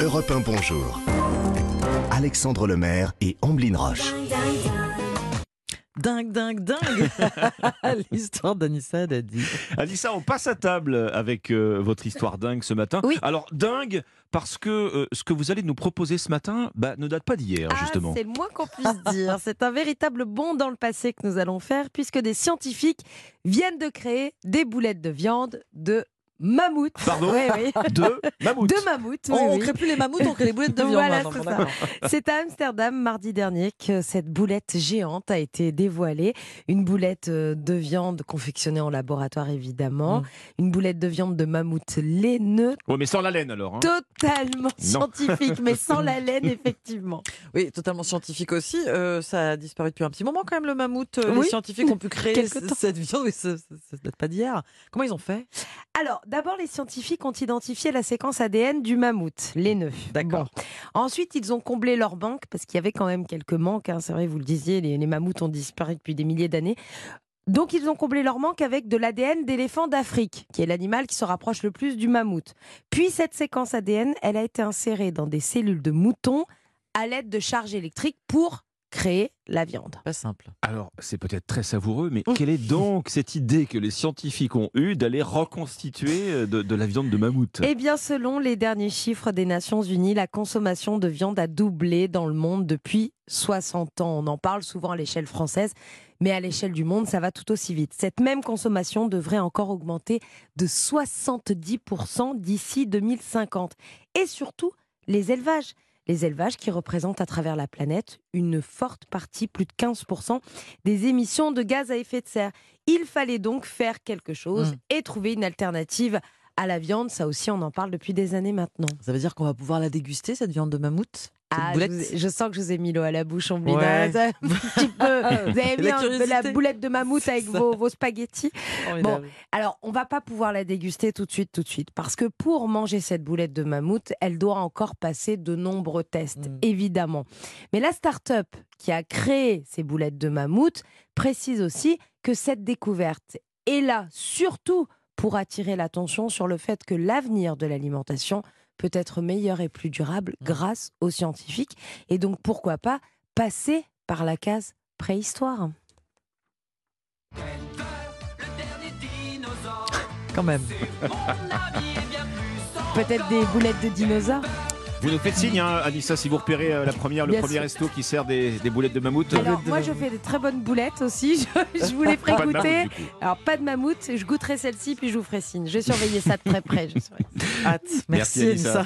Europe 1 Bonjour. Alexandre Lemaire et Amblin Roche. Dingue, dingue, dingue L'histoire d'Anissa Dadi. Anissa, on passe à table avec euh, votre histoire dingue ce matin. Oui. Alors, dingue, parce que euh, ce que vous allez nous proposer ce matin bah, ne date pas d'hier, Ah, justement. c'est le moins qu'on puisse dire. C'est un véritable bond dans le passé que nous allons faire, puisque des scientifiques viennent de créer des boulettes de viande de mammouth. Pardon Oui, oui. De mammouth. De mammouth. oui, On ne oui. crée plus les mammouths, on crée les boulettes de viande. Voilà, maintenant, c'est à Amsterdam, mardi dernier, que cette boulette géante a été dévoilée. Une boulette euh, de viande confectionnée en laboratoire, évidemment. Mm. Une boulette de viande de mammouth laineux, Ouais, mais sans la laine alors. hein. totalement scientifique, mais sans la laine, effectivement. Oui, totalement scientifique aussi. Euh, ça a disparu depuis un petit moment quand même, le mammouth. Euh, Oui. Les scientifiques ont pu créer cette viande. Oui, ça, ça date pas d'hier. Comment ils ont fait? Alors, d'abord, les scientifiques ont identifié la séquence ADN du mammouth, laineux. D'accord. Bon. Ensuite, ils ont comblé leur banque, parce qu'il y avait quand même quelques manques. hein. C'est vrai, vous le disiez, les, les mammouths ont disparu depuis des milliers d'années. Donc, ils ont comblé leur manque avec de l'ADN d'éléphant d'Afrique, qui est l'animal qui se rapproche le plus du mammouth. Puis, cette séquence ADN, elle a été insérée dans des cellules de moutons à l'aide de charges électriques pour créer la viande. Pas simple. Alors, c'est peut-être très savoureux, mais quelle est donc cette idée que les scientifiques ont eue d'aller reconstituer euh, de, de la viande de mammouth? Eh bien, selon les derniers chiffres des Nations Unies, la consommation de viande a doublé dans le monde depuis 60 ans. On en parle souvent à l'échelle française, mais à l'échelle du monde, ça va tout aussi vite. Cette même consommation devrait encore augmenter de 70% d'ici 2050. Et surtout, les élevages. Les élevages qui représentent à travers la planète une forte partie, plus de 15% des émissions de gaz à effet de serre. Il fallait donc faire quelque chose Mm. et trouver une alternative à la viande. Ça aussi, on en parle depuis des années maintenant. Ça veut dire qu'on va pouvoir la déguster, cette viande de mammouth? Ah, je, vous sens que je vous ai mis l'eau à la bouche, Omblina. Ouais. Un petit peu. Vous avez mis La un boulette de mammouth avec vos, vos spaghettis. Formidable. Alors, on va pas pouvoir la déguster tout de suite, tout de suite, parce que pour manger cette boulette de mammouth, elle doit encore passer de nombreux tests, Mm. évidemment. Mais la start-up qui a créé ces boulettes de mammouth précise aussi que cette découverte est là surtout pour attirer l'attention sur le fait que l'avenir de l'alimentation peut être meilleur et plus durable Mm. grâce aux scientifiques. Et donc, pourquoi pas passer par la case préhistoire? Quand même. Peut-être des boulettes de dinosaures? Vous nous faites signe, hein, Anissa, si vous repérez euh, la première, le Bien premier sûr. resto qui sert des, des boulettes de mammouth. Alors, moi, je fais des très bonnes boulettes aussi. Je, je vous les ferai Pas de goûter. mammouth, du coup. Alors, pas de mammouth. Je goûterai celle-ci, puis je vous ferai signe. Je vais surveiller ça de très près. je. Hâte. Merci, Merci, Anissa. Anissa.